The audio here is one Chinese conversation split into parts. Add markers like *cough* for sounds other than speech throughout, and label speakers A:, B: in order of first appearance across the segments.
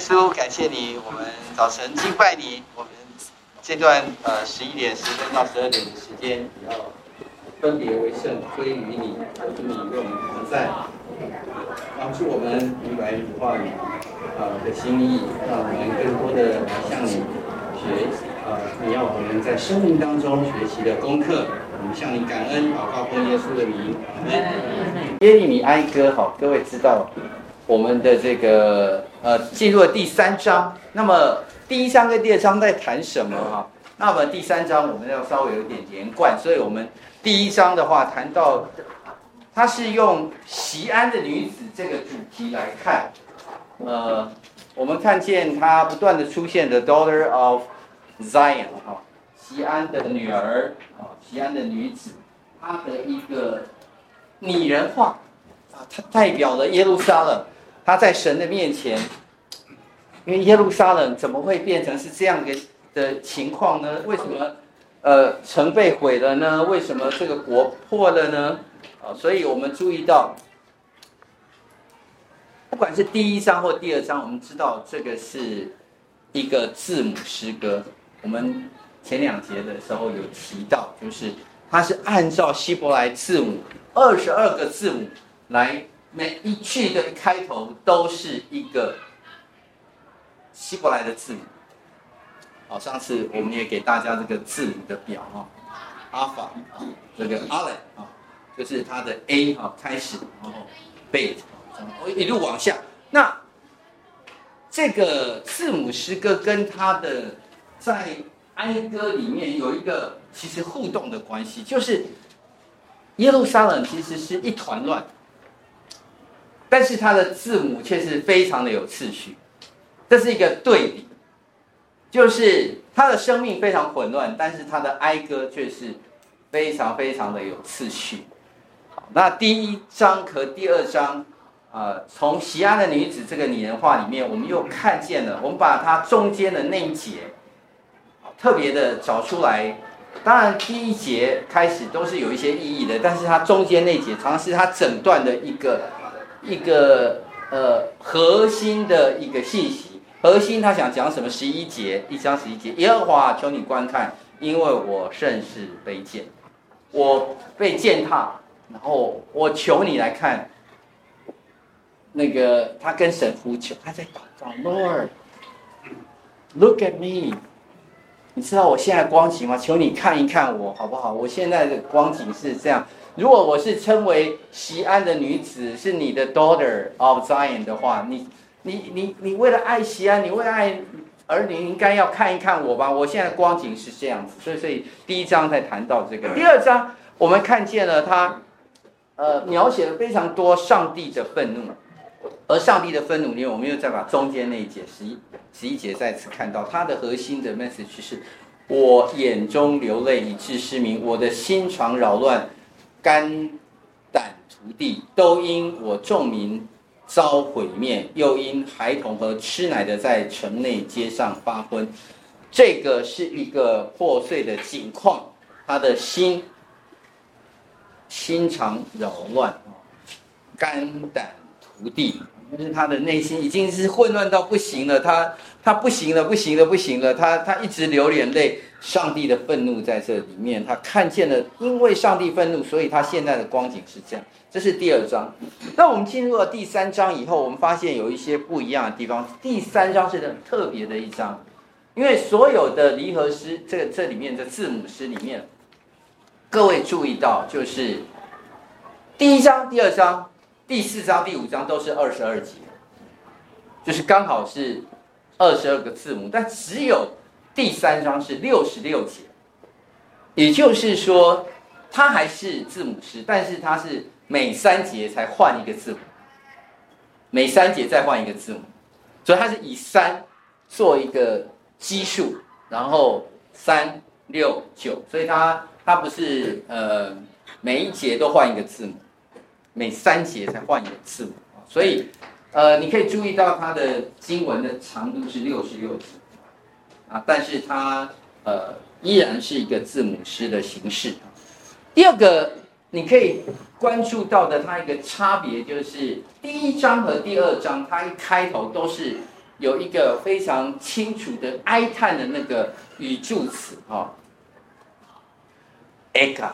A: 稣，感谢你，我们早晨敬拜你。我们这段呃十一点十分到十二点的时间，也要分别为圣归于你，祝你与我们同在，帮助我们明白你话语啊的心意，让我们更多的向你学啊，你要我们在生命当中学习的功课。我们向你感恩，祷告奉耶稣的名。耶利米哀歌，好，各位知道。我们的这个呃，进入了第三章。那么第一章跟第二章在谈什么哈？那么第三章我们要稍微有点连贯，所以我们第一章的话谈到，它是用西安的女子这个主题来看。呃，我们看见它不断的出现的 daughter of Zion 哈，西安的女儿啊，西安的女子，她的一个拟人化啊，它代表了耶路撒冷。他在神的面前，因为耶路撒冷怎么会变成是这样的的情况呢？为什么呃城被毁了呢？为什么这个国破了呢？啊，所以我们注意到，不管是第一章或第二章，我们知道这个是一个字母诗歌。我们前两节的时候有提到，就是它是按照希伯来字母二十二个字母来。每一句的开头都是一个希伯来的字母。好，上次我们也给大家这个字母的表哈，阿法，这个阿勒啊，就是它的 A 啊开始，然后 b e 一路往下。那这个字母诗歌跟它的在哀歌里面有一个其实互动的关系，就是耶路撒冷其实是一团乱。但是它的字母却是非常的有次序，这是一个对比，就是他的生命非常混乱，但是他的哀歌却是非常非常的有次序。好，那第一章和第二章，呃，从锡安的女子这个拟人化里面，我们又看见了，我们把它中间的那一节，特别的找出来。当然，第一节开始都是有一些意义的，但是它中间那节，常常是它整段的一个。一个呃核心的一个信息，核心他想讲什么？十一节，一章十一节，耶和华求你观看，因为我甚是卑贱，我被践踏，然后我求你来看。那个他跟神呼求，他在祷告，Lord，look at me，你知道我现在光景吗？求你看一看我好不好？我现在的光景是这样。如果我是称为西安的女子，是你的 daughter of Zion 的话，你你你你为了爱西安，你为了爱儿女，应该要看一看我吧。我现在光景是这样子，所以所以第一章才谈到这个。*coughs* 第二章我们看见了他，呃，描写了非常多上帝的愤怒，而上帝的愤怒里面，我们又再把中间那一节十一十一节再次看到，它的核心的 message 是：我眼中流泪以致失明，我的心肠扰乱。肝胆涂地，都因我众民遭毁灭，又因孩童和吃奶的在城内街上发昏。这个是一个破碎的景况，他的心心肠扰乱，肝胆涂地，就是他的内心已经是混乱到不行了。他他不行了，不行了，不行了。他他一直流眼泪。上帝的愤怒在这里面，他看见了，因为上帝愤怒，所以他现在的光景是这样。这是第二章。那我们进入了第三章以后，我们发现有一些不一样的地方。第三章是很特别的一章，因为所有的离合诗，这个这里面的字母诗里面，各位注意到，就是第一章、第二章、第四章、第五章都是二十二节，就是刚好是二十二个字母，但只有。第三章是六十六节，也就是说，它还是字母诗，但是它是每三节才换一个字母，每三节再换一个字母，所以它是以三做一个基数，然后三六九，所以它它不是呃每一节都换一个字母，每三节才换一个字母，所以呃你可以注意到它的经文的长度是六十六节。啊，但是它呃依然是一个字母诗的形式。第二个你可以关注到的，它一个差别就是第一章和第二章，它一开头都是有一个非常清楚的哀叹的那个语助词啊，eka，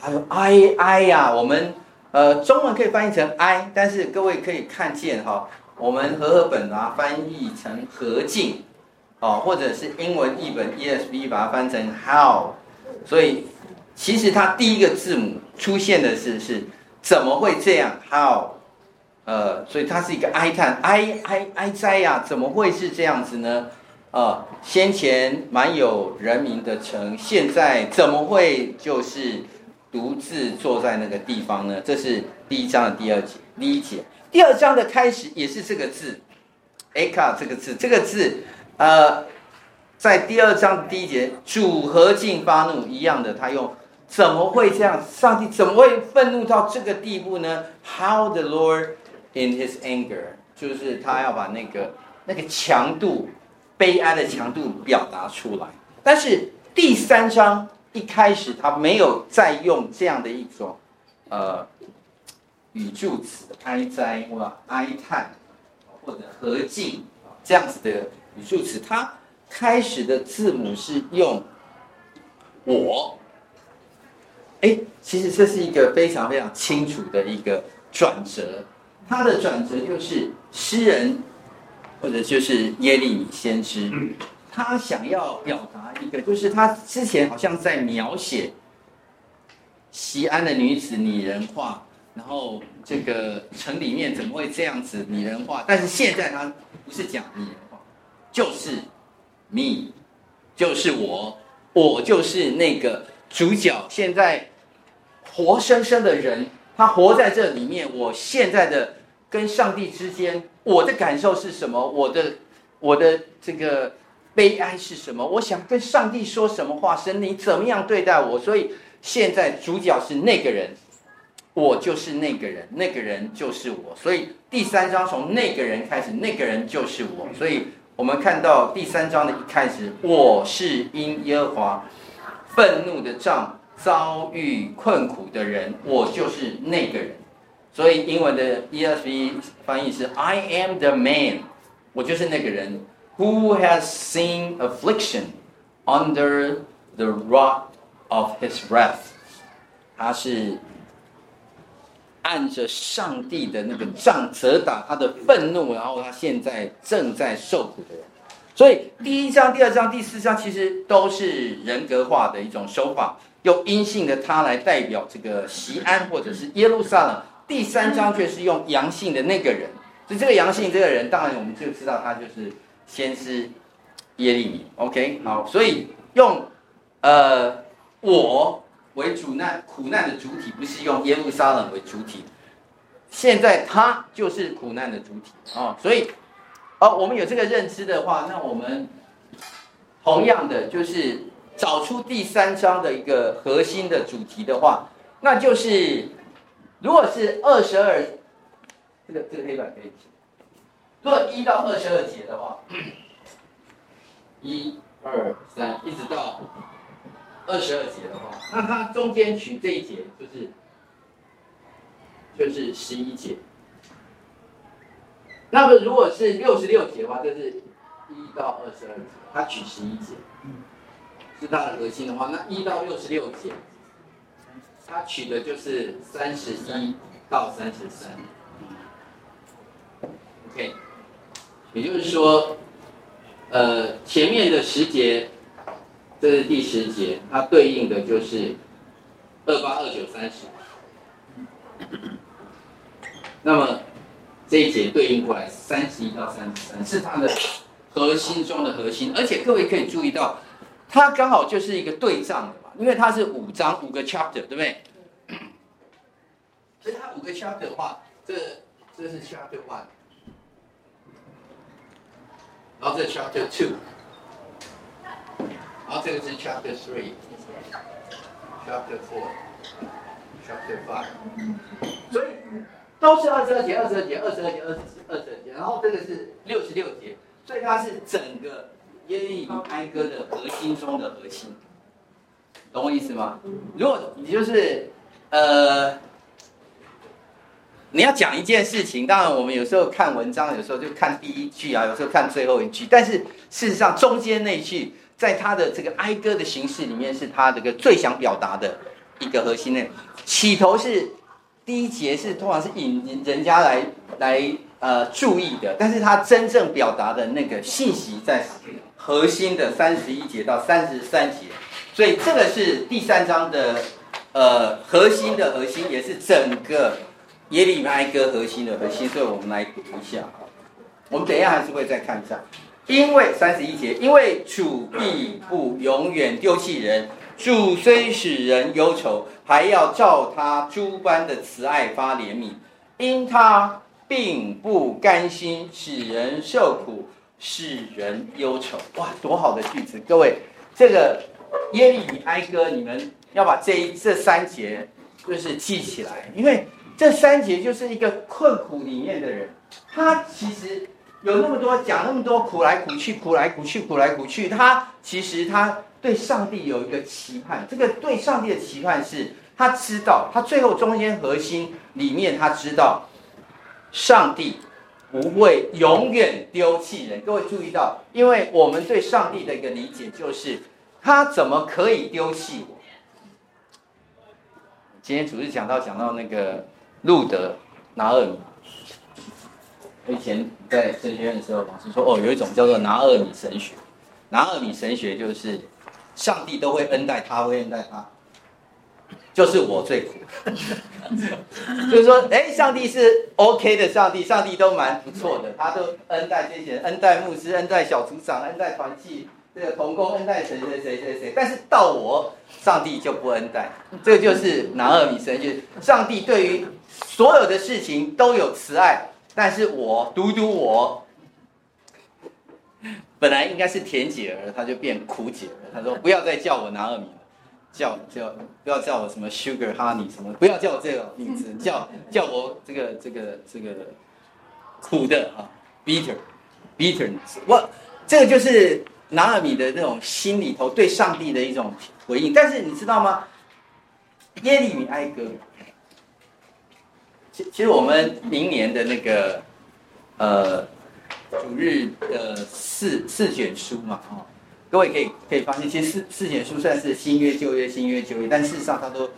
A: 他说哀哀呀，我们呃中文可以翻译成哀，但是各位可以看见哈，我们和合本啊翻译成和静，哦，或者是英文译本 ESV 把它翻成 how，所以其实它第一个字母出现的是是怎么会这样 how。呃，所以它是一个哀叹，哀哀哀哉呀，怎么会是这样子呢？呃，先前蛮有人民的城，现在怎么会就是独自坐在那个地方呢？这是第一章的第二节，第一节。第二章的开始也是这个字，eka 这个字，这个字，呃，在第二章第一节，主何竟发怒一样的，他用怎么会这样？上帝怎么会愤怒到这个地步呢？How the Lord In his anger，就是他要把那个那个强度，悲哀的强度表达出来。但是第三章一开始，他没有再用这样的一种呃语助词，哀哉或哀叹，或者和静这样子的语助词。他开始的字母是用我。哎，其实这是一个非常非常清楚的一个转折。他的转折就是诗人，或者就是耶利米先知，他想要表达一个，就是他之前好像在描写西安的女子拟人化，然后这个城里面怎么会这样子拟人化？但是现在他不是讲拟人化，就是 me，就是我，我就是那个主角，现在活生生的人，他活在这里面，我现在的。跟上帝之间，我的感受是什么？我的我的这个悲哀是什么？我想跟上帝说什么话？神，你怎么样对待我？所以现在主角是那个人，我就是那个人，那个人就是我。所以第三章从那个人开始，那个人就是我。所以我们看到第三章的一开始，我是因耶和华愤怒的杖遭遇困苦的人，我就是那个人。所以英文的 ESV 翻译是 "I am the man"，我就是那个人，Who has seen affliction under the rod of his wrath？他是按着上帝的那个杖责打他的愤怒，然后他现在正在受苦的人。所以第一章、第二章、第四章其实都是人格化的一种手法，用阴性的他来代表这个西安或者是耶路撒冷。第三章却是用阳性的那个人，所以这个阳性这个人，当然我们就知道他就是先知耶利米。OK，好，所以用呃我为主难苦难的主体，不是用耶路撒冷为主体。现在他就是苦难的主体啊、哦，所以哦，我们有这个认知的话，那我们同样的就是找出第三章的一个核心的主题的话，那就是。如果是二十二，这个这个黑板可以果一到二十二节的话，*coughs* 一、二、三，一直到二十二节的话，那它中间取这一节就是就是十一节。那么如果是六十六节的话，就是一到二十二节，它取十一节，是它的核心的话，那一到六十六节。它取的就是三十一到三十三，OK，也就是说，呃，前面的十节，这是第十节，它对应的就是二八、二九、三十。*coughs* 那么这一节对应过来三十一到三十三，是它的核心中的核心，而且各位可以注意到，它刚好就是一个对仗的嘛。因为它是五章五个 chapter，对不对？所以它五个 chapter 的话，这这是 chapter one，然后这 chapter two，然后这个是 chapter three，chapter four，chapter five，所以都是二十二节、二十二节、二十二节、二十二十二节，然后这个是六十六节，所以它是整个耶利米哀歌的核心中的核心。懂我意思吗？如果你就是，呃，你要讲一件事情，当然我们有时候看文章，有时候就看第一句啊，有时候看最后一句。但是事实上，中间那句，在他的这个哀歌的形式里面，是他这个最想表达的一个核心内容。起头是第一节，是通常是引人家来来呃注意的，但是他真正表达的那个信息，在核心的三十一节到三十三节。所以这个是第三章的呃核心的核心，也是整个。耶利米哀歌核心的核心，所以我们来读一下。我们等一下还是会再看一下，因为三十一节，因为主必不永远丢弃人，主虽使人忧愁，还要照他诸般的慈爱发怜悯，因他并不甘心使人受苦，使人忧愁。哇，多好的句子！各位，这个耶利米哀歌，你们要把这一这三节就是记起来，因为。这三节就是一个困苦里面的人，他其实有那么多讲那么多苦来苦去，苦来苦去，苦来苦去。他其实他对上帝有一个期盼，这个对上帝的期盼是，他知道他最后中间核心里面他知道，上帝不会永远丢弃人。各位注意到，因为我们对上帝的一个理解就是，他怎么可以丢弃我？今天主日讲到讲到那个。路德拿俄米，我以前在神学院的时候，老师说哦，有一种叫做拿俄米神学。拿俄米神学就是上帝都会恩待他，会恩待他，就是我最苦。*laughs* 就是说，哎，上帝是 OK 的，上帝，上帝都蛮不错的，他都恩待这些人，恩待牧师，恩待小组长，恩待团契。这个同工恩待谁谁谁谁谁，但是到我，上帝就不恩待。这个就是拿二米神学。上帝对于所有的事情都有慈爱，但是我独独我，本来应该是甜姐儿，她就变苦姐儿。她说：“不要再叫我拿二米了，叫叫不要叫我什么 Sugar Honey 什么，不要叫我这个名字，*laughs* 叫叫我这个这个这个苦的啊，bitter bitterness。我这个就是。”拿二米的那种心里头对上帝的一种回应，但是你知道吗？耶利米哀歌，其其实我们明年的那个呃主日的四四卷书嘛，哦，各位可以可以发现，其实四四卷书算是新约旧约新约旧约，但事实上它都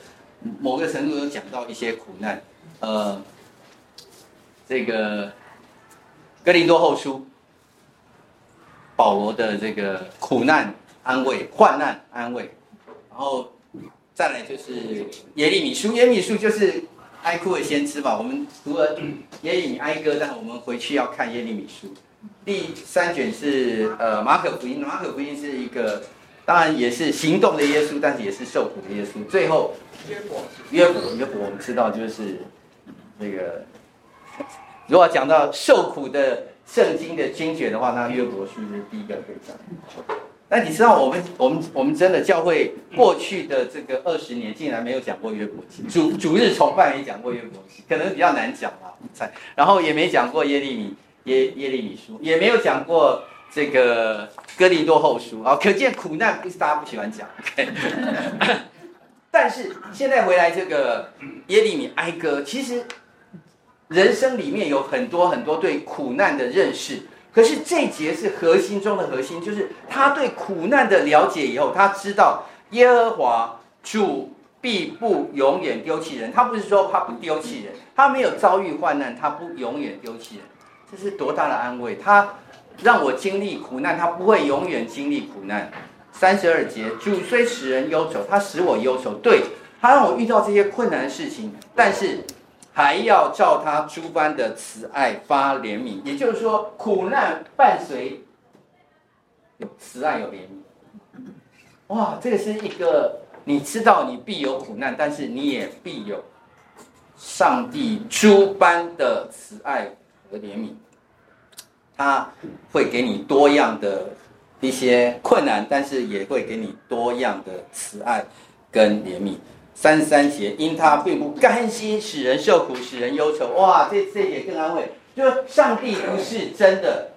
A: 某个程度都讲到一些苦难，呃，这个哥林多后书。保罗的这个苦难安慰、患难安慰，然后再来就是耶利米书。耶利米书就是哀哭的先知吧？我们读了耶利米哀歌，但我们回去要看耶利米书。第三卷是呃马可福音，马可福音是一个当然也是行动的耶稣，但是也是受苦的耶稣。最后约伯，约伯，约伯，我们知道就是那个，如果讲到受苦的。圣经的经卷的话，那约伯书是第一个可以讲。那你知道我们我们我们真的教会过去的这个二十年，竟然没有讲过约伯记，主主日崇拜没讲过约伯记，可能比较难讲吧。然后也没讲过耶利米耶耶利米书，也没有讲过这个哥林多后书啊。可见苦难不是大家不喜欢讲。*laughs* 但是现在回来这个耶利米哀歌，其实。人生里面有很多很多对苦难的认识，可是这节是核心中的核心，就是他对苦难的了解以后，他知道耶和华主必不永远丢弃人。他不是说他不丢弃人，他没有遭遇患难，他不永远丢弃人。这是多大的安慰！他让我经历苦难，他不会永远经历苦难。三十二节，主虽使人忧愁，他使我忧愁。对，他让我遇到这些困难的事情，但是。还要照他诸般的慈爱发怜悯，也就是说，苦难伴随有慈爱有怜悯。哇，这个是一个你知道你必有苦难，但是你也必有上帝诸般的慈爱和怜悯。他会给你多样的一些困难，但是也会给你多样的慈爱跟怜悯。三三节，因他并不甘心使人受苦，使人忧愁。哇，这这也更安慰，就是上帝不是真的。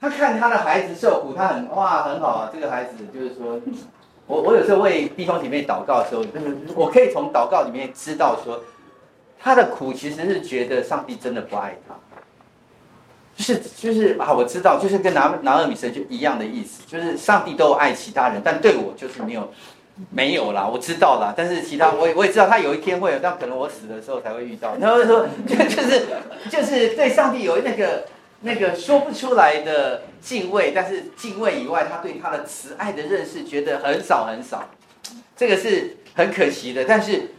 A: 他看他的孩子受苦，他很哇很好啊。这个孩子就是说，我我有时候为弟兄姐妹祷告的时候，我可以从祷告里面知道说，他的苦其实是觉得上帝真的不爱他，就是就是啊，我知道，就是跟拿拿俄米神就一样的意思，就是上帝都爱其他人，但对我就是没有没有啦，我知道啦，但是其他我也我也知道他有一天会有，但可能我死的时候才会遇到。然后说 *laughs* 就就是就是对上帝有那个那个说不出来的敬畏，但是敬畏以外，他对他的慈爱的认识觉得很少很少，这个是很可惜的，但是。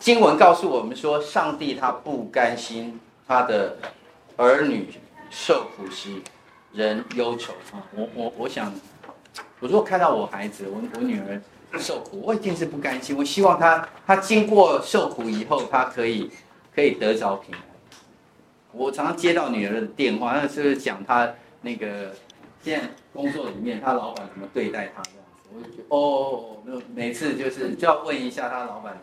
A: 经文告诉我们说，上帝他不甘心他的儿女受苦时，人忧愁啊！我我我想，我如果看到我孩子，我我女儿受苦，我一定是不甘心。我希望他，他经过受苦以后，他可以可以得着平安。我常常接到女儿的电话，那是讲她那个现在工作里面，她老板怎么对待她这样子，我就哦，那每次就是就要问一下她老板。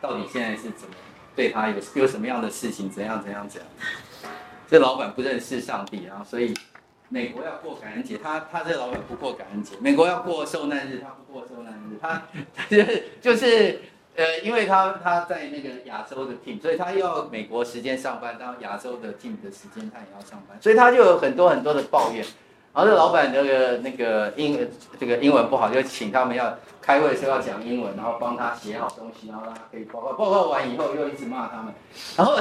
A: 到底现在是怎么对他有有什么样的事情？怎样怎样怎样？这老板不认识上帝啊，所以美国要过感恩节，他他这老板不过感恩节；美国要过受难日，他不过受难日。他 *laughs* 就是就是呃，因为他他在那个亚洲的 team，所以他要美国时间上班，然后亚洲的 team 的时间他也要上班，所以他就有很多很多的抱怨。然后这老板那个那个英这个英文不好，就请他们要开会的时候要讲英文，然后帮他写好东西，然后他可以报告。报告完以后又一直骂他们，然后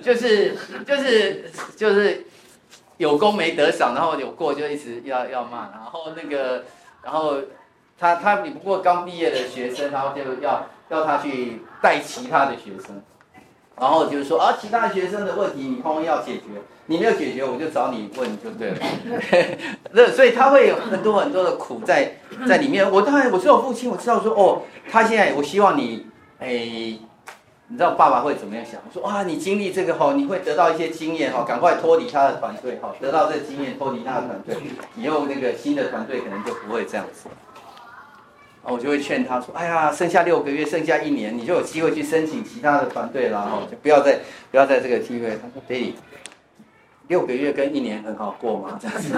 A: 就是就是就是有功没得赏，然后有过就一直要要骂，然后那个然后他他你不过刚毕业的学生，然后就要要他去带其他的学生。然后就是说啊，其他学生的问题你通通要解决，你没有解决，我就找你问就对了。*laughs* 那所以他会有很多很多的苦在在里面。我当然我是我父亲，我知道说哦，他现在我希望你哎，你知道爸爸会怎么样想？我说哇，你经历这个哈，你会得到一些经验哈，赶快脱离他的团队哈，得到这个经验脱离他的团队，以后那个新的团队可能就不会这样子。我就会劝他说：“哎呀，剩下六个月，剩下一年，你就有机会去申请其他的团队了哈，就不要再不要在这个机会。”他说：“爹地，六个月跟一年很好过吗？”这样子。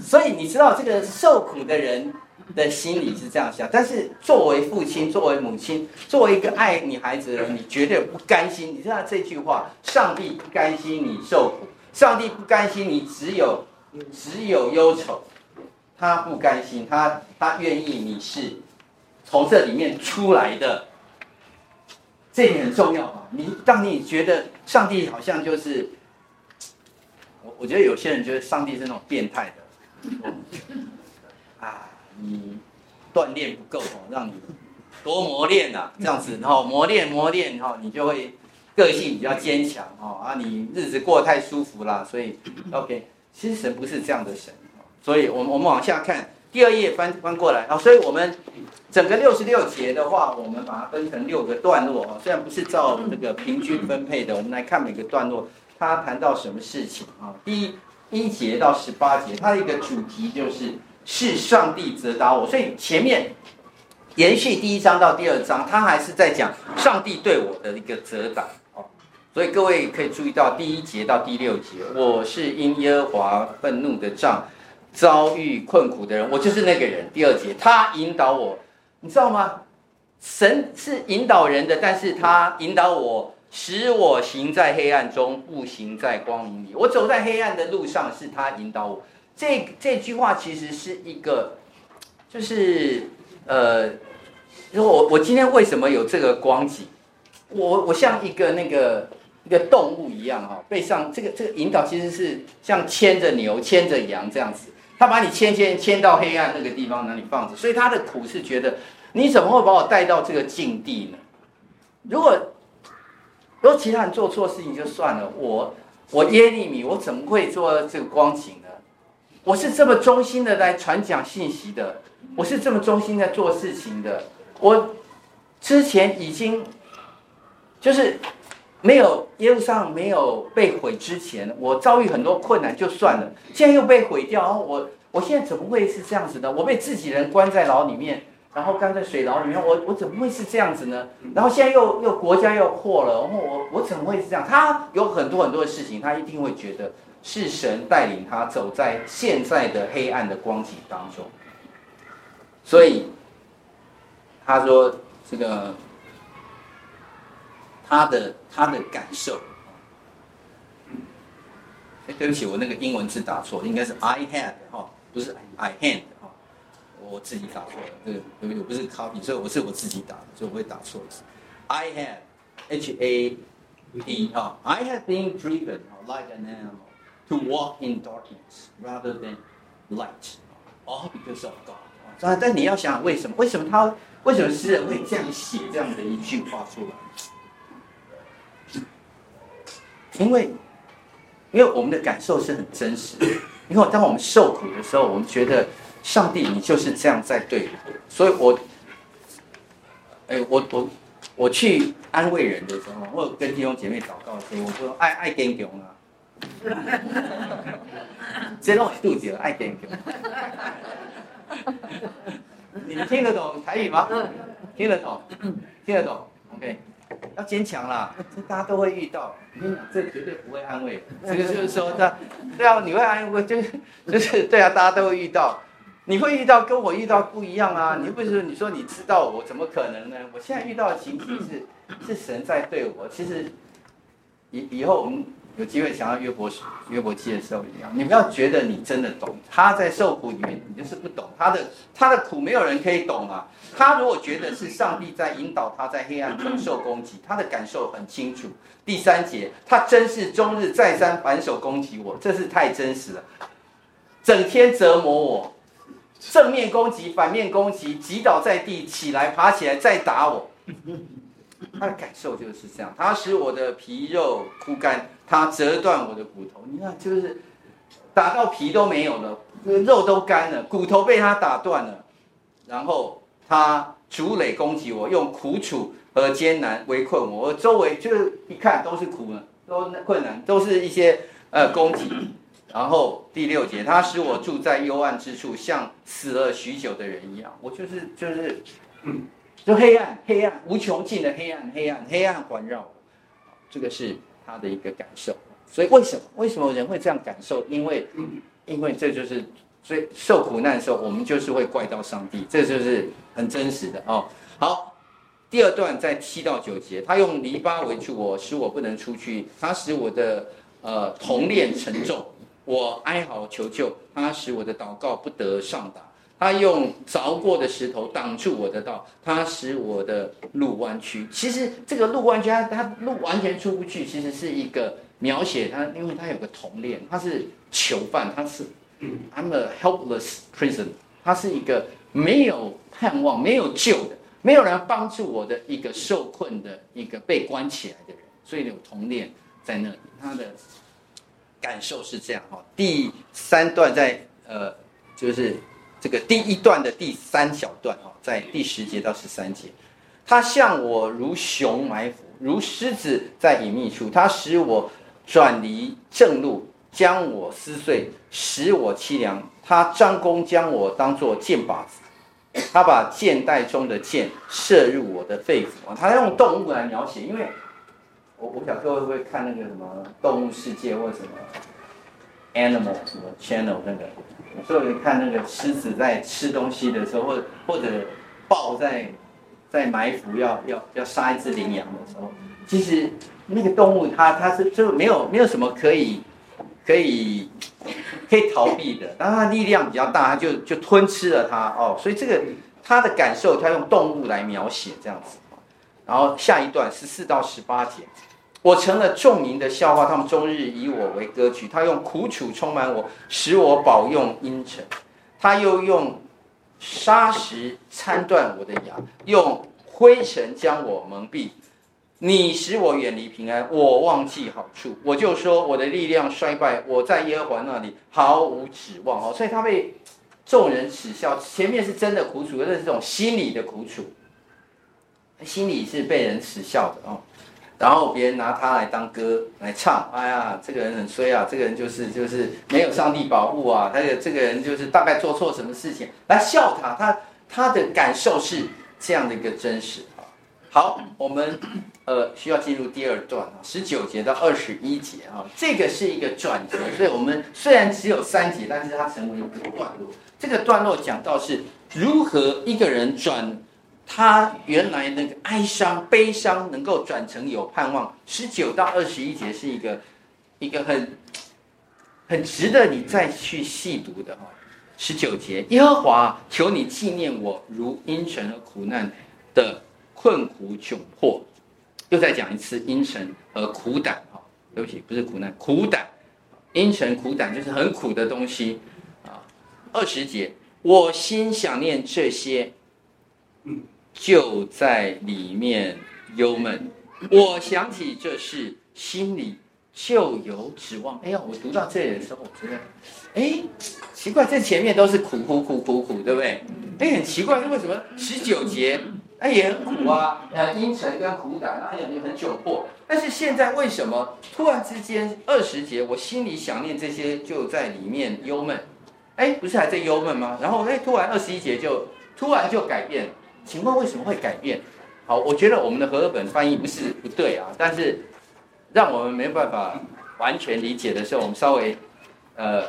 A: *laughs* 所以你知道，这个受苦的人的心里是这样想，但是作为父亲、作为母亲、作为一个爱你孩子的人，你绝对不甘心。你知道这句话：上帝不甘心你受苦，上帝不甘心你只有只有忧愁。他不甘心，他他愿意你是从这里面出来的，这点很重要啊！你当你觉得上帝好像就是，我我觉得有些人觉得上帝是那种变态的，啊，*laughs* 你锻炼不够哦，让你多磨练呐，这样子，然后磨练磨练，然后你就会个性比较坚强哦啊，你日子过得太舒服啦，所以 *laughs* OK，其实神不是这样的神。所以，我们我们往下看第二页翻翻过来啊。所以我们整个六十六节的话，我们把它分成六个段落哦。虽然不是照那个平均分配的，我们来看每个段落，它谈到什么事情啊？第一一节到十八节，它的一个主题就是是上帝责打我。所以前面延续第一章到第二章，他还是在讲上帝对我的一个责打哦。所以各位可以注意到第一节到第六节，我是因耶和华愤怒的杖。遭遇困苦的人，我就是那个人。第二节，他引导我，你知道吗？神是引导人的，但是他引导我，使我行在黑暗中，不行在光明里。我走在黑暗的路上，是他引导我。这这句话其实是一个，就是呃，如果我我今天为什么有这个光景？我我像一个那个一个动物一样哈，背上这个这个引导其实是像牵着牛、牵着羊这样子。他把你牵牵牵到黑暗那个地方，哪里放着？所以他的苦是觉得，你怎么会把我带到这个境地呢？如果如果其他人做错事情就算了，我我耶利米，我怎么会做这个光景？我是这么忠心的来传讲信息的，我是这么忠心在做事情的。我之前已经就是没有耶路撒冷没有被毁之前，我遭遇很多困难就算了，现在又被毁掉，然后我。我现在怎么会是这样子呢？我被自己人关在牢里面，然后关在水牢里面，我我怎么会是这样子呢？然后现在又又国家又破了，然后我我怎么会是这样？他有很多很多的事情，他一定会觉得是神带领他走在现在的黑暗的光景当中。所以他说这个他的他的感受。哎，对不起，我那个英文字打错，应该是 I had 哈，不是 I hand 哈，我自己打错了。这个对不起，我不是 copy，所以我是我自己打的，所以我会打错一次。I had H A D 哈，I had been driven like an animal to walk in darkness rather than light, all because of God。啊，但你要想想为什么？为什么他为什么诗人会这样写这样的一句话出来？因为。因为我们的感受是很真实的，因为当我们受苦的时候，我们觉得上帝你就是这样在对我，所以我，哎，我我我去安慰人的时候，或者跟弟兄姐妹祷告的时候，我说爱爱坚强啊，这让我肚子爱坚强。*laughs* 你们听得懂台语吗？听得懂，*coughs* 听得懂，OK。要坚强啦，这大家都会遇到。我跟你讲，这绝对不会安慰。这个就是说，他，*laughs* 对啊，你会安慰，就是 *laughs* 就是对啊，大家都会遇到。你会遇到跟我遇到不一样啊。你不是你说你知道我，怎么可能呢？我现在遇到的情形是，是神在对我。其实以以后我们。有机会想要约伯约伯记的时候一样，你不要觉得你真的懂，他在受苦里面，你就是不懂他的他的苦，没有人可以懂啊。他如果觉得是上帝在引导他在黑暗中受攻击，他的感受很清楚。第三节，他真是终日再三反手攻击我，这是太真实了，整天折磨我，正面攻击，反面攻击，击倒在地，起来爬起来再打我。他的感受就是这样，他使我的皮肉枯干，他折断我的骨头。你看，就是打到皮都没有了，肉都干了，骨头被他打断了。然后他筑垒攻击我，用苦楚和艰难围困我。我周围就是一看都是苦了，都困难，都是一些呃攻击。然后第六节，他使我住在幽暗之处，像死了许久的人一样。我就是就是。就黑暗，黑暗无穷尽的黑暗，黑暗，黑暗环绕，这个是他的一个感受。所以为什么为什么人会这样感受？因为因为这就是所以受苦难的时候，我们就是会怪到上帝，这就是很真实的哦。好，第二段在七到九节，他用篱笆围住我，使我不能出去；他使我的呃铜链沉重，我哀嚎求救，他使我的祷告不得上达。他用凿过的石头挡住我的道，他使我的路弯曲。其实这个路弯曲，他他路完全出不去。其实是一个描写他，因为他有个同链，他是囚犯，他是 I'm a helpless prison，他是一个没有盼望、没有救的，没有人帮助我的一个受困的一个被关起来的人。所以有同链在那里，他的感受是这样哈。第三段在呃，就是。这个第一段的第三小段哈，在第十节到十三节，他向我如熊埋伏，如狮子在隐秘处。他使我转离正路，将我撕碎，使我凄凉。他张弓将我当作箭靶子，他把箭袋中的箭射入我的肺腑。他用动物来描写，因为我我想各位会不会看那个什么动物世界或什么 Animal 什么 Channel 那个。所以你看那个狮子在吃东西的时候，或者或者豹在在埋伏要要要杀一只羚羊的时候，其实那个动物它它是就没有没有什么可以可以可以逃避的，当它力量比较大，它就就吞吃了它哦。所以这个它的感受，它用动物来描写这样子。然后下一段十四到十八节。我成了众民的笑话，他们终日以我为歌曲。他用苦楚充满我，使我饱用阴沉。他又用砂石参断我的牙，用灰尘将我蒙蔽。你使我远离平安，我忘记好处。我就说我的力量衰败，我在耶和华那里毫无指望。哦，所以他被众人耻笑。前面是真的苦楚，这是这种心理的苦楚，心里是被人耻笑的哦。然后别人拿他来当歌来唱，哎呀，这个人很衰啊，这个人就是就是没有上帝保护啊，他的这个人就是大概做错什么事情来笑他，他他的感受是这样的一个真实啊。好，我们呃需要进入第二段啊，十九节到二十一节啊，这个是一个转折，所以我们虽然只有三节，但是它成为一个段落。这个段落讲到是如何一个人转他原来那个哀伤、悲伤能够转成有盼望。十九到二十一节是一个一个很很值得你再去细读的哈。十九节，耶和华，求你纪念我，如阴沉和苦难的困苦窘迫。又再讲一次，阴沉和苦胆哈，对不起，不是苦难，苦胆，阴沉苦胆就是很苦的东西啊。二十节，我心想念这些。就在里面忧闷，我想起这事，心里就有指望。哎呀，我读到这里的时候，我觉得，哎，奇怪，这前面都是苦苦苦苦苦，对不对？哎，很奇怪，为什么十九节，哎，也很苦啊，呃，阴沉跟苦胆，哎呀，也很窘迫。但是现在为什么突然之间二十节，我心里想念这些，就在里面忧闷？哎，不是还在忧闷吗？然后哎，突然二十一节就突然就改变。请问为什么会改变？好，我觉得我们的和合本翻译不是不对啊，但是让我们没办法完全理解的时候，我们稍微呃，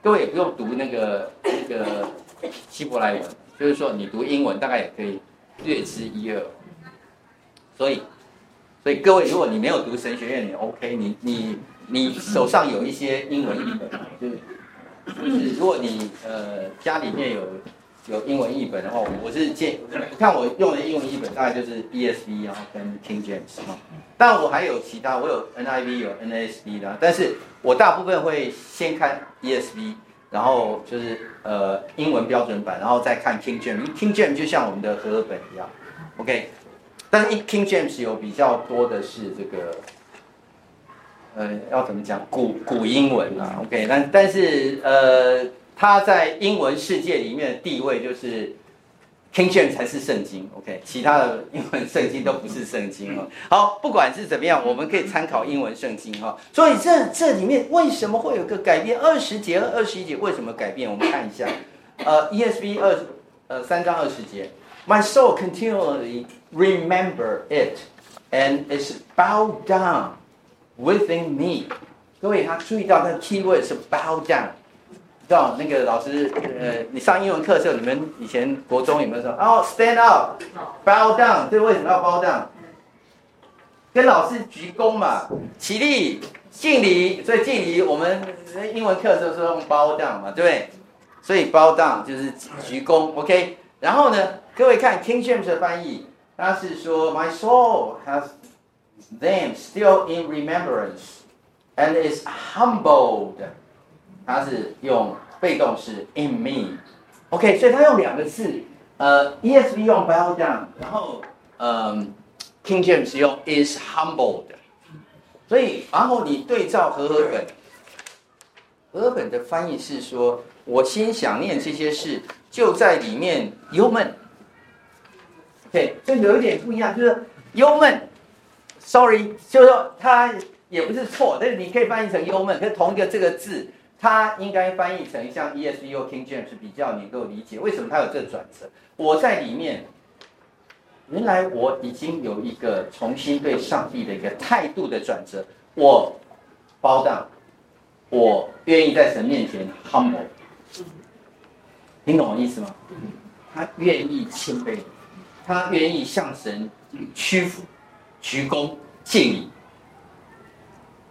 A: 各位也不用读那个那个希伯来文，就是说你读英文大概也可以略知一二。所以，所以各位，如果你没有读神学院，你 OK，你你你手上有一些英文译本，就是就是如果你呃家里面有。有英文译本的话，我是建议，我看我用的英文译本大概就是 ESV，然后跟 King James。但我还有其他，我有 NIV，有 NASB 的，但是我大部分会先看 ESV，然后就是呃英文标准版，然后再看 King James。King James 就像我们的和合本一样，OK。但是 King James 有比较多的是这个，呃，要怎么讲古古英文啊，OK。但但是呃。他在英文世界里面的地位就是 King James 才是圣经，OK，其他的英文圣经都不是圣经哦。好，不管是怎么样，我们可以参考英文圣经哈。所以这这里面为什么会有个改变？二十节和二十一节为什么改变？我们看一下，呃，ESV 二呃三章二十节，My soul continually remember it and is bowed down within me。各位他注意到那个 keyword 是 bow down。知道那个老师，呃，你上英文课的时候，你们以前国中有没有说哦、oh,，stand up，bow down，这为什么要 bow down？跟老师鞠躬嘛，起立敬礼，所以敬礼我们英文课的时候是用 bow down 嘛，对不对？所以 bow down 就是鞠躬，OK。然后呢，各位看 King James 的翻译，他是说 My soul has them still in remembrance and is humbled。它是用被动式 in me，OK，所以它用两个字，呃，ESV 用 bow down，然后嗯，King James 用 is humbled，所以然后你对照和合本，和合本的翻译是说，我心想念这些事，就在里面忧闷，OK，这有一点不一样，就是忧闷，sorry，就是说它也不是错，但是你可以翻译成忧闷，可是同一个这个字。它应该翻译成像 ESV 或 King James 比较能够理解，为什么它有这个转折？我在里面，原来我已经有一个重新对上帝的一个态度的转折。我 bow down，我愿意在神面前 humble，听懂我意思吗？他愿意谦卑，他愿意向神屈服、鞠躬、敬礼，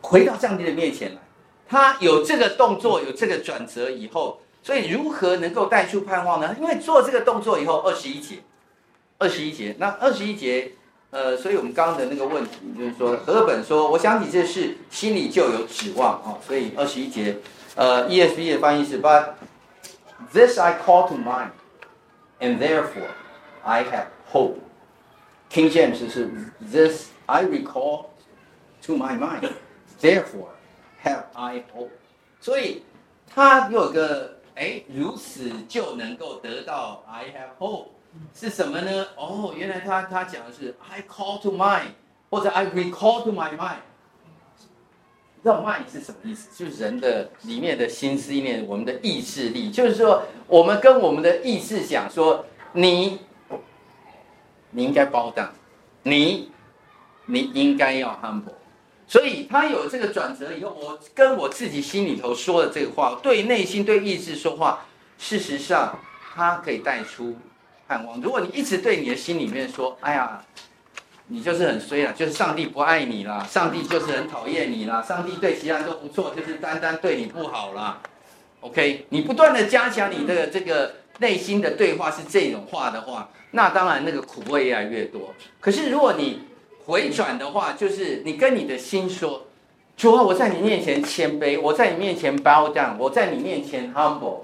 A: 回到上帝的面前来。他有这个动作，有这个转折以后，所以如何能够带出盼望呢？因为做这个动作以后，二十一节，二十一节，那二十一节，呃，所以我们刚刚的那个问题就是说，何本说，我想起这事，心里就有指望啊，所以二十一节，呃，ESV 的翻译是，But this I call to mind, and therefore I have hope. King James 是 This I recall to my mind, therefore. Have I hope？所以他有个哎，如此就能够得到 I have hope 是什么呢？哦，原来他他讲的是 I call to mind，或者 I recall to my mind。你知道 mind 是什么意思？就是人的里面的心思意念，我们的意志力，就是说我们跟我们的意志讲说，你你应该包荡你你应该要 humble。所以他有这个转折以后，我跟我自己心里头说的这个话，对内心、对意志说话，事实上，他可以带出盼望。如果你一直对你的心里面说：“哎呀，你就是很衰了，就是上帝不爱你啦，上帝就是很讨厌你啦，上帝对其他人都不错，就是单单对你不好啦。” OK，你不断的加强你的这个内心的对话是这种话的话，那当然那个苦会越来越多。可是如果你回转的话，就是你跟你的心说：“主啊，我在你面前谦卑，我在你面前 bow down，我在你面前 humble。”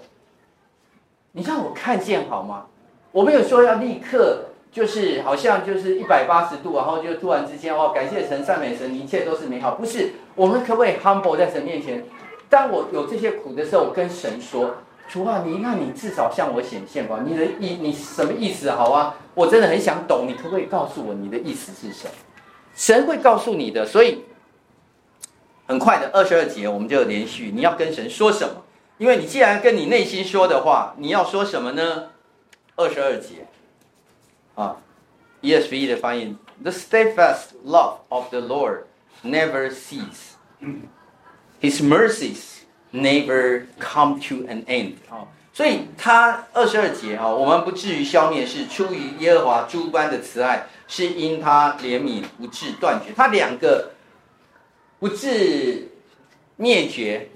A: 你让我看见好吗？我没有说要立刻就是好像就是一百八十度，然后就突然之间哦，感谢神、赞美神，一切都是美好。不是，我们可不可以 humble 在神面前？当我有这些苦的时候，我跟神说：“主啊，你那你至少向我显现吧。你的意，你什么意思？好啊，我真的很想懂，你可不可以告诉我你的意思是什么？”神会告诉你的。所以很快的二十二节，我们就连续，你要跟神说什么？因为你既然跟你内心说的话，你要说什么呢？二十二节，啊，ESV 的翻译：The steadfast love of the Lord never cease, His mercies never come to an end。啊，所以他二十二节啊，我们不至于消灭，是出于耶和华诸般的慈爱，是因他怜悯不至断绝。他两个不至灭绝、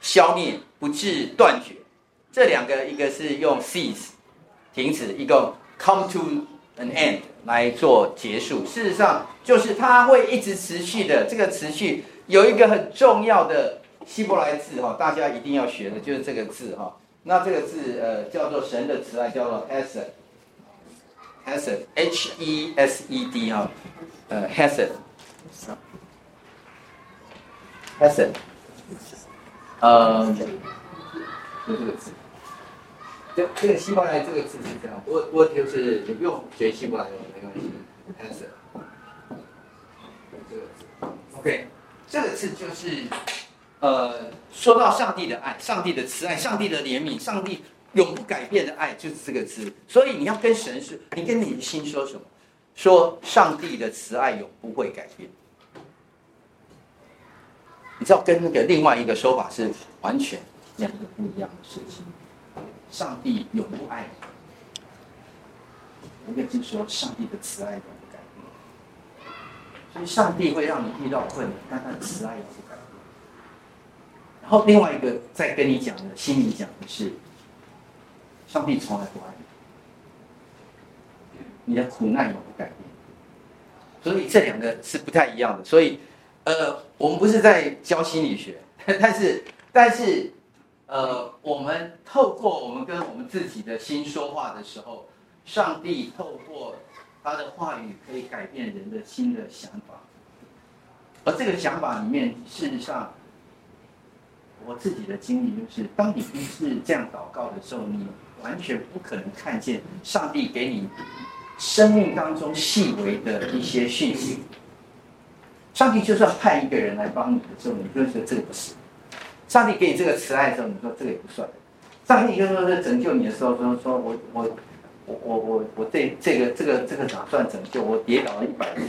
A: 消灭。不致断绝，这两个一个是用 cease 停止，一个 come to an end 来做结束。事实上，就是它会一直持续的。这个持续有一个很重要的希伯来字哈，大家一定要学的，就是这个字哈。那这个字呃叫做神的慈爱，叫做 e s s e n hesed，hesed，h e s e d 哈，呃 hesed，hesed。呃，就这个字，这这个希伯来这个字是这样，我我就是你不用学希伯来的没关系，answer，这个字，OK，这个字就是，呃，说到上帝的爱，上帝的慈爱，上帝的怜悯，上帝永不改变的爱，就是这个字。所以你要跟神说，你跟你的心说什么？说上帝的慈爱永不会改变。你知道跟那个另外一个说法是完全两个不一样的事情。上帝永不爱你，我跟你说，上帝的慈爱永不改变。所以上帝会让你遇到困难，但他的慈爱永不改变。然后另外一个再跟你讲的，心里讲的是，上帝从来不爱你，你的苦难永不改变。所以这两个是不太一样的，所以。呃，我们不是在教心理学，*laughs* 但是，但是，呃，我们透过我们跟我们自己的心说话的时候，上帝透过他的话语可以改变人的心的想法，而这个想法里面，事实上，我自己的经历就是，当你不是这样祷告的时候，你完全不可能看见上帝给你生命当中细微的一些讯息。上帝就算派一个人来帮你的时候，你就说这个不是；上帝给你这个慈爱的时候，你说这个也不算；上帝就说是拯救你的时候，说说我我我我我我这这个这个这个哪算拯救？我跌倒了一百次，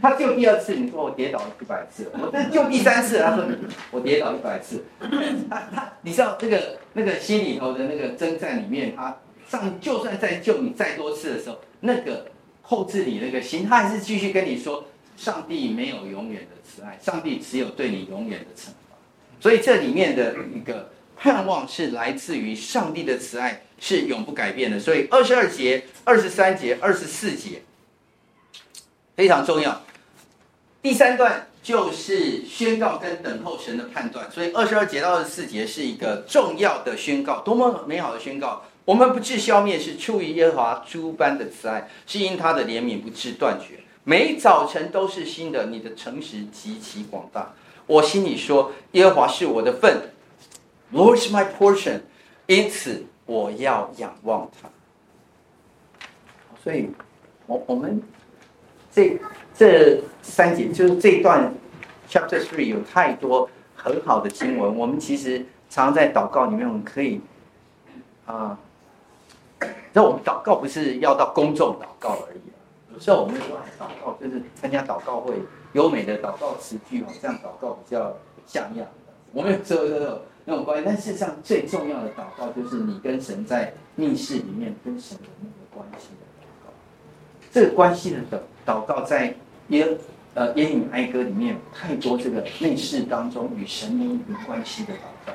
A: 他救第二次，你说我跌倒一百次；我这救第三次，他说我跌倒一百次。他他，你知道那个那个心里头的那个征战里面，他上就算再救你再多次的时候，那个后置你那个心，他还是继续跟你说。上帝没有永远的慈爱，上帝只有对你永远的惩罚。所以这里面的一个盼望是来自于上帝的慈爱，是永不改变的。所以二十二节、二十三节、二十四节非常重要。第三段就是宣告跟等候神的判断。所以二十二节到二十四节是一个重要的宣告，多么美好的宣告！我们不致消灭，是出于耶和华诸般的慈爱，是因他的怜悯不致断绝。每早晨都是新的，你的诚实极其广大。我心里说，耶和华是我的份，Lord is my portion，因此我要仰望他。所以，我我们这这三节就是这一段 Chapter Three 有太多很好的经文。我们其实常常在祷告里面，我们可以啊，那我们祷告不是要到公众祷告而已。有时候我们说祷告，就是参加祷告会，优美的祷告词句哦，这样祷告比较像样。我们有时候都有那种关系，但事实上最重要的祷告就是你跟神在密室里面跟神的那个关系的祷告。这个关系的祷祷告在耶呃耶利米哀歌里面太多这个内室当中与神灵有关系的祷告。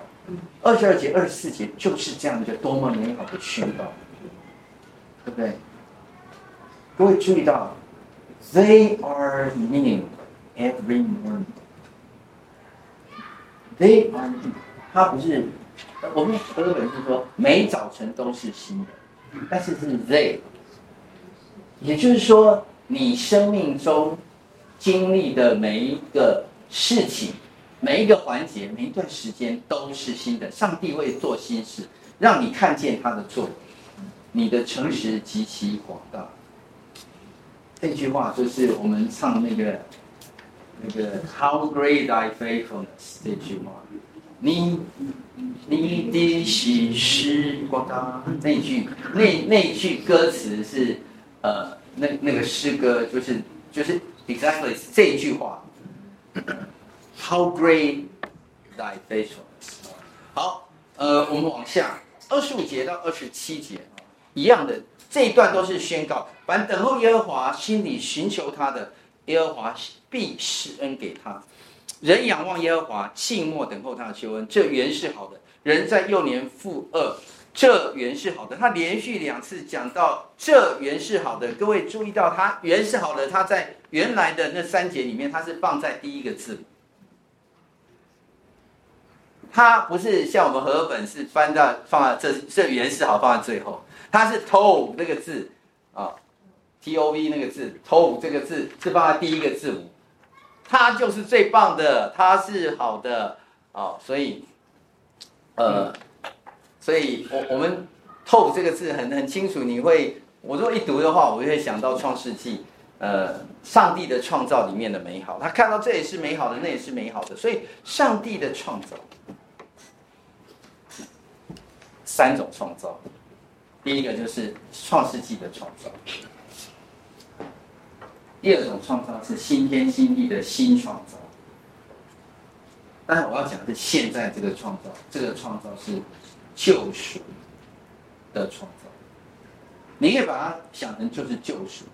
A: 二十二节、二十四节就是这样一个多么美好的宣告，对不对？各位注意到，They are new every morning. They are new，它不是，我们和合本是说每早晨都是新的，但是是 they，也就是说你生命中经历的每一个事情。每一个环节，每一段时间都是新的。上帝会做新事，让你看见他的作为。你的诚实极其广大。这句话就是我们唱那个那个 How great thy faithfulness 这句话。你你的心是广大。那句那那句歌词是呃那那个诗歌就是就是 exactly 这句话。How great thy faithfulness！好，呃，我们往下，二十五节到二十七节一样的这一段都是宣告：凡等候耶和华、心里寻求他的，耶和华必施恩给他。人仰望耶和华，静默等候他的求恩，这原是好的。人在幼年负二，这原是好的。他连续两次讲到这原是好的，各位注意到他原是好的，他在原来的那三节里面，他是放在第一个字。他不是像我们和合本是翻到放在这这原是好放在最后，他是 TO 那个字啊，t o v 那个字，TO 这个字是放在第一个字母，它就是最棒的，它是好的啊，所以呃，所以我我们 tov 这个字很很清楚，你会我如果一读的话，我就会想到创世纪，呃，上帝的创造里面的美好，他看到这也是美好的，那也是美好的，所以上帝的创造。三种创造，第一个就是创世纪的创造，第二种创造是新天新地的新创造。但是，我要讲的是现在这个创造，这个创造是救赎的创造。你可以把它想成就是救赎，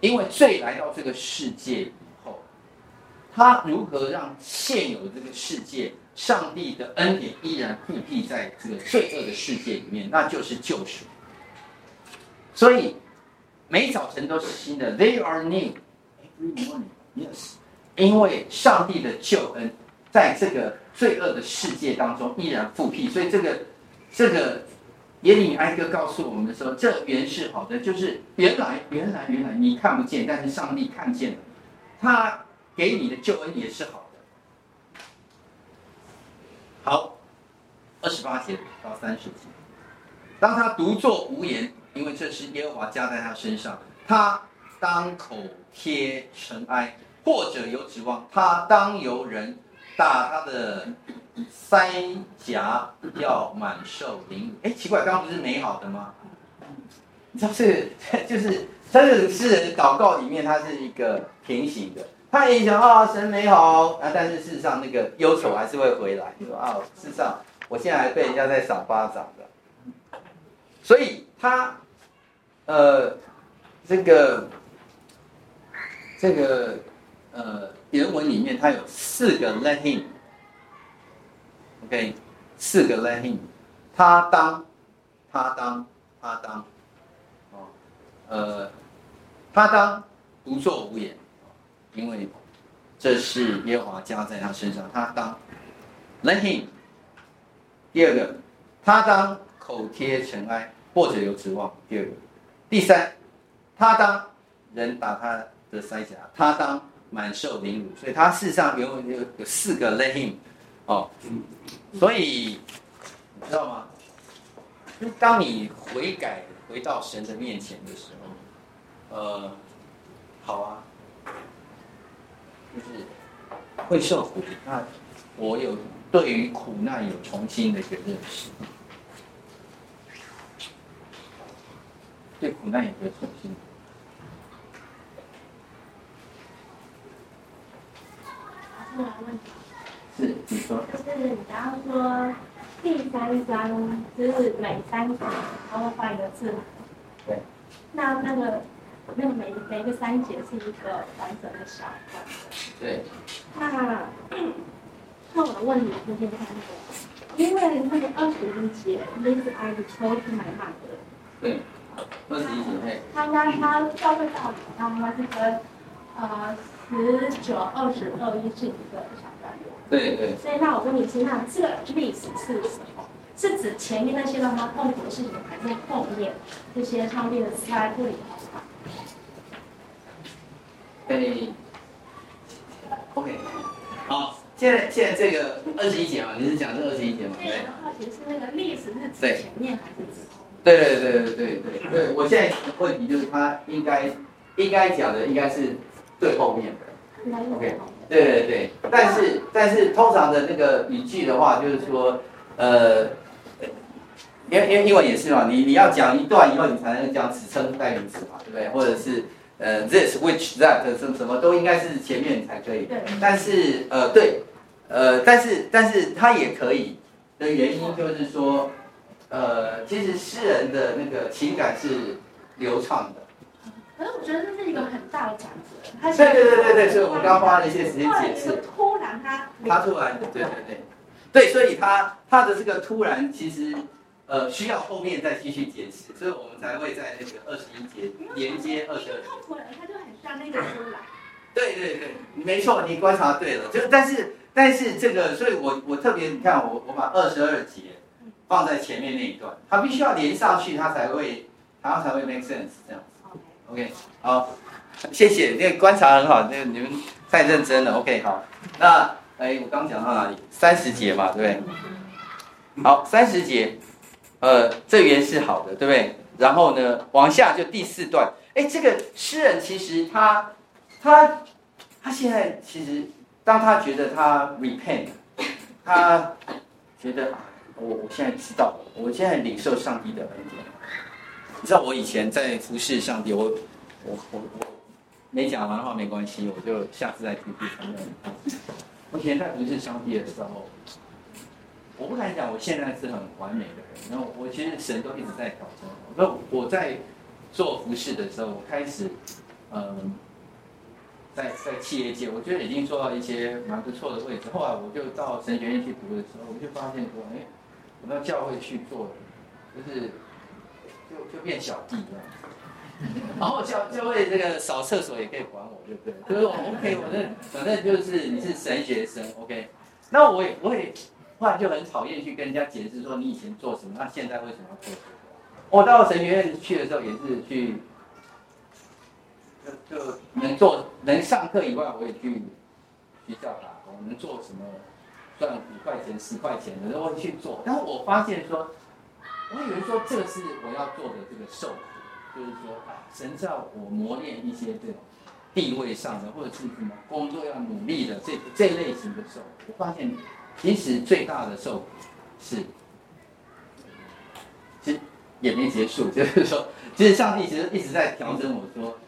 A: 因为罪来到这个世界以后，他如何让现有的这个世界？上帝的恩典依然复辟在这个罪恶的世界里面，那就是救赎。所以每早晨都是新的，They are new every morning. Yes，因为上帝的救恩在这个罪恶的世界当中依然复辟，所以这个这个耶利米哀歌告诉我们说，这原是好的，就是原来原来原来你看不见，但是上帝看见了，他给你的救恩也是好的。好，二十八节到三十节，当他独坐无言，因为这是耶和华加在他身上，他当口贴尘埃，或者有指望，他当由人打他的腮颊，要满受凌辱。哎，奇怪，刚刚不是美好的吗？这个就是他 *laughs* 这个诗人祷告里面，它是一个平行的。他也想啊，神美好啊，但是事实上那个忧愁还是会回来。说啊，事实上我现在还被人家在赏巴掌的，所以他呃，这个这个呃原文里面它有四个 let OK，四个 let him，他当他当他当，哦，呃，他当独坐无言。因为这是耶和华加在他身上，他当 let him。第二个，他当口贴尘埃，或者有指望。第二个，第三，他当人打他的腮颊，他当满受凌辱。所以他事实上有有有四个 let him 哦。所以你知道吗？当你悔改回到神的面前的时候，呃，好啊。就是会受苦，那我有对于苦难有重新的一个认识，对苦难有个重新。
B: 问，
A: 是你说，
B: 就是你刚刚说第三章，就是每三节他会换一个字，
A: 对，
B: 那那个那个每每个三节是一个完整的小段。
A: 对。
B: 那那我的问题是现在那个，因为那个二十一节，This I told my mother。
A: 对。二十一节，嘿。
B: 他应该他教会道理，然后应该是跟呃十九、二十二一是一个小段落。
A: 对对。
B: 所以那我问你是，那这个历史是什么？是指前面那些让他痛苦的事情，还是后面这些上面的慈爱不理他？
A: 对，OK，好，现在现在这个二十一节嘛，你是讲这二十一节嘛？
B: 对。的话，其实是那个历史是指前面还是指后？
A: 对对对对对对对，我现在问题就是他应该应该讲的应该是最后面的，OK，对对对，但是但是通常的那个语句的话，就是说呃。因为因为英文也是嘛，你你要讲一段以后，你才能讲指称代名词嘛，对不对？或者是呃，this which that 什什么都应该是前面才可以。对。但是呃，对，呃，但是但是它也可以的原因就是说，呃，其实诗人的那个情感是流畅的。
B: 可是我觉得这是一个很大的转折。
A: 对对对对对，所以我们刚花了一些时间解释。
B: 突然他。
A: 他突然，对对对，对，所以他他的这个突然其实。呃，需要后面再继续解释，所以我们才会在那个二十一节连接二十二节。
B: 他就很像那个出来。
A: 对对对，没错，你观察对了。就但是但是这个，所以我我特别你看我我把二十二节放在前面那一段，它必须要连上去，它才会它才会 make sense 这样子。OK，好，谢谢，那个观察很好，那个你们太认真了。OK，好，那哎，我刚讲到哪里？三十节嘛，对不对？好，三十节。呃，这原是好的，对不对？然后呢，往下就第四段。哎，这个诗人其实他，他，他现在其实，当他觉得他 repent，他觉得我我现在知道，我现在领受上帝的恩典。你知道我以前在服侍上帝，我我我我没讲完的话没关系，我就下次再继续承认。我以前在服侍上帝的时候。我不敢讲，我现在是很完美的人。然后我其实神都一直在挑战我。那我在做服事的时候，我开始，嗯，在在企业界，我觉得已经做到一些蛮不错的位置。后来我就到神学院去读的时候，我就发现说，哎，我到教会去做，就是就就变小弟这样。然后教教会这个扫厕所也可以管我，对不对？就是我 OK，我这反正就是你是神学生，OK。那我也我也。后来就很讨厌去跟人家解释说，你以前做什么，那现在为什么要做什么？我到神学院去的时候也是去，就就能做能上课以外，我也去学校打工，能做什么赚五块钱十块钱的，我会去做。但是我发现说，我以为说这个是我要做的这个受苦，就是说啊，神叫我磨练一些这种地位上的或者是什么工作要努力的这这类型的受苦，我发现。其实最大的受苦是，其实也没结束，*laughs* 就是说，其实上帝其实一直在调整我说，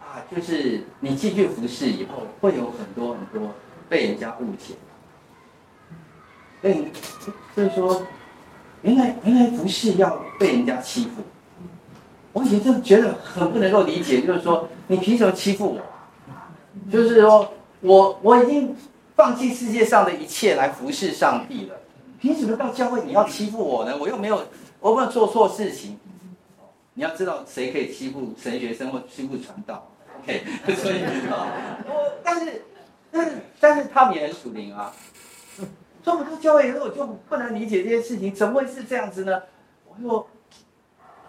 A: 啊，就是你继续服侍以后，会有很多很多被人家误解，所以就是说，原来原来不是要被人家欺负，我以前就觉得很不能够理解，就是说，你凭什么欺负我？就是说我我已经。放弃世界上的一切来服侍上帝了，凭什么到教会你要欺负我呢？我又没有，我没有做错事情。你要知道谁可以欺负神学生或欺负传道？OK，所以，我但是但是但是他们也很属灵啊。说我到教会以后我就不能理解这些事情，怎么会是这样子呢？我说，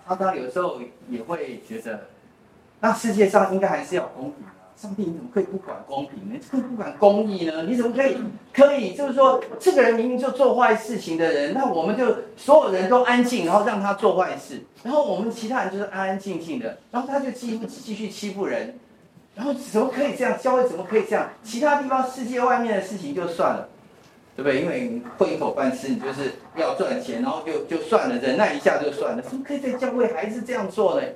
A: 常常有时候也会觉得，那世界上应该还是要公平啊。上帝，你怎么可以不管公平呢？可以不管公义呢？你怎么可以可以就是说，这个人明明就做坏事情的人，那我们就所有人都安静，然后让他做坏事，然后我们其他人就是安安静静的，然后他就继续继续欺负人，然后怎么可以这样？教会怎么可以这样？其他地方世界外面的事情就算了，对不对？因为混一口饭吃，你就是要赚钱，然后就就算了，忍耐一下就算了，怎么可以在教会还是这样做呢？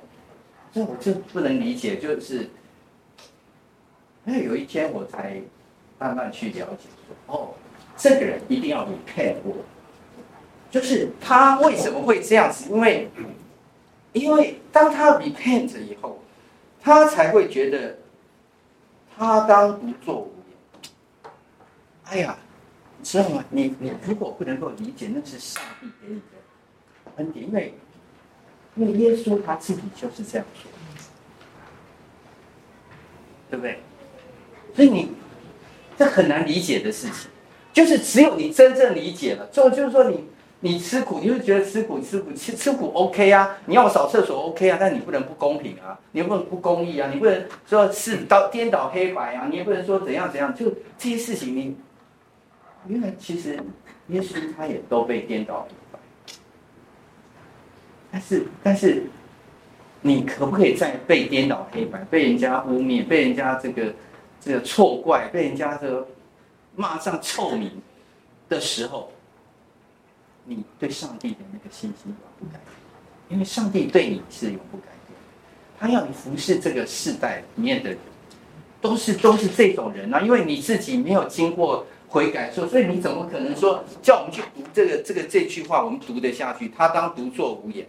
A: 这我就不能理解，就是。那有一天我才慢慢去了解说，哦，这个人一定要 repent 过，就是他为什么会这样子？因为因为当他 repent 以后，他才会觉得他当独坐无言。哎呀，知道吗？你你如果不能够理解，那是上帝给你的恩典，因为因为耶稣他自己就是这样说，对不对？所以你这很难理解的事情，就是只有你真正理解了，就就是说你。你吃苦，你就觉得吃苦吃苦吃吃苦 OK 啊？你要我扫厕所 OK 啊？但你不能不公平啊，你不能不公义啊，你不能说是倒颠倒黑白啊，你也不能说怎样怎样。就这些事情你，原来其实耶稣他也都被颠倒黑白，但是但是你可不可以在被颠倒黑白、被人家污蔑、被人家这个这个错怪、被人家这个骂上臭名的时候？你对上帝的那个信心永不改变，因为上帝对你是永不改变。他要你服侍这个世代里面的人，都是都是这种人啊。因为你自己没有经过悔改说，所以你怎么可能说叫我们去读这个这个这句话，我们读得下去？他当独坐无言，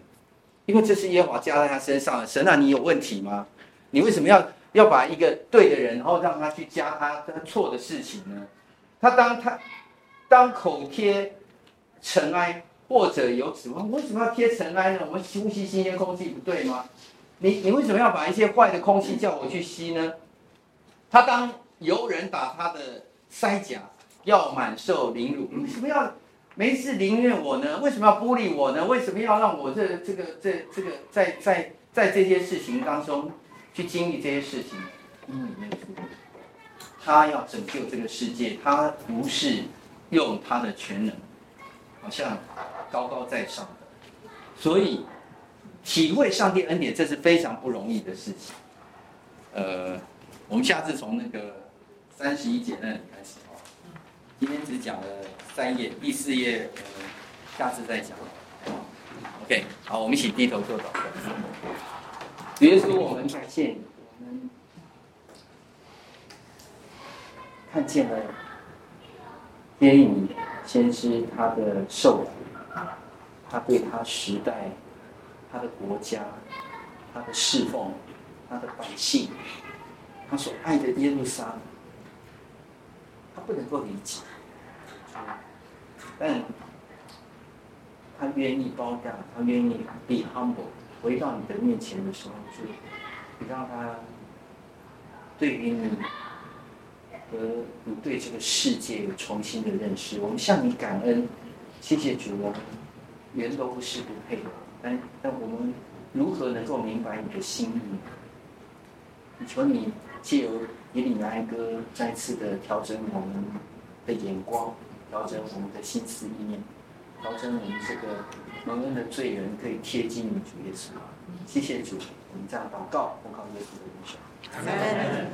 A: 因为这是耶和华加在他身上的神啊，你有问题吗？你为什么要要把一个对的人，然后让他去加他他错的事情呢？他当他当口贴。尘埃或者有指望，为什么要贴尘埃呢？我们呼吸新鲜空气不对吗？你你为什么要把一些坏的空气叫我去吸呢？他当游人打他的腮颊，要满受凌辱，为什么要没事凌虐我呢？为什么要孤立我呢？为什么要让我这这个这这个在在在这些事情当中去经历这些事情？因为耶稣，他要拯救这个世界，他不是用他的全能。好像高高在上的，所以体会上帝恩典，这是非常不容易的事情。呃，我们下次从那个三十一节那里开始。今天只讲了三页，第四页呃，下次再讲。OK，好，我们一起低头做祷告。耶稣，我们感谢，我们看见了电影。先知他的受苦，他对他时代、他的国家、他的侍奉、他的百姓，他所爱的耶路撒冷，不能够理解，但他愿意包下，他愿意 be humble，回到你的面前的时候，就你让他对于你。和你对这个世界有重新的认识，我们向你感恩，谢谢主啊！原都不是不配的，但但我们如何能够明白你的心意？你求你借由耶利米哀歌再次的调整我们的眼光，调整我们的心思意念，调整我们这个蒙恩的罪人可以贴近你主耶稣。谢谢主，我们这样祷告，奉靠耶稣的名。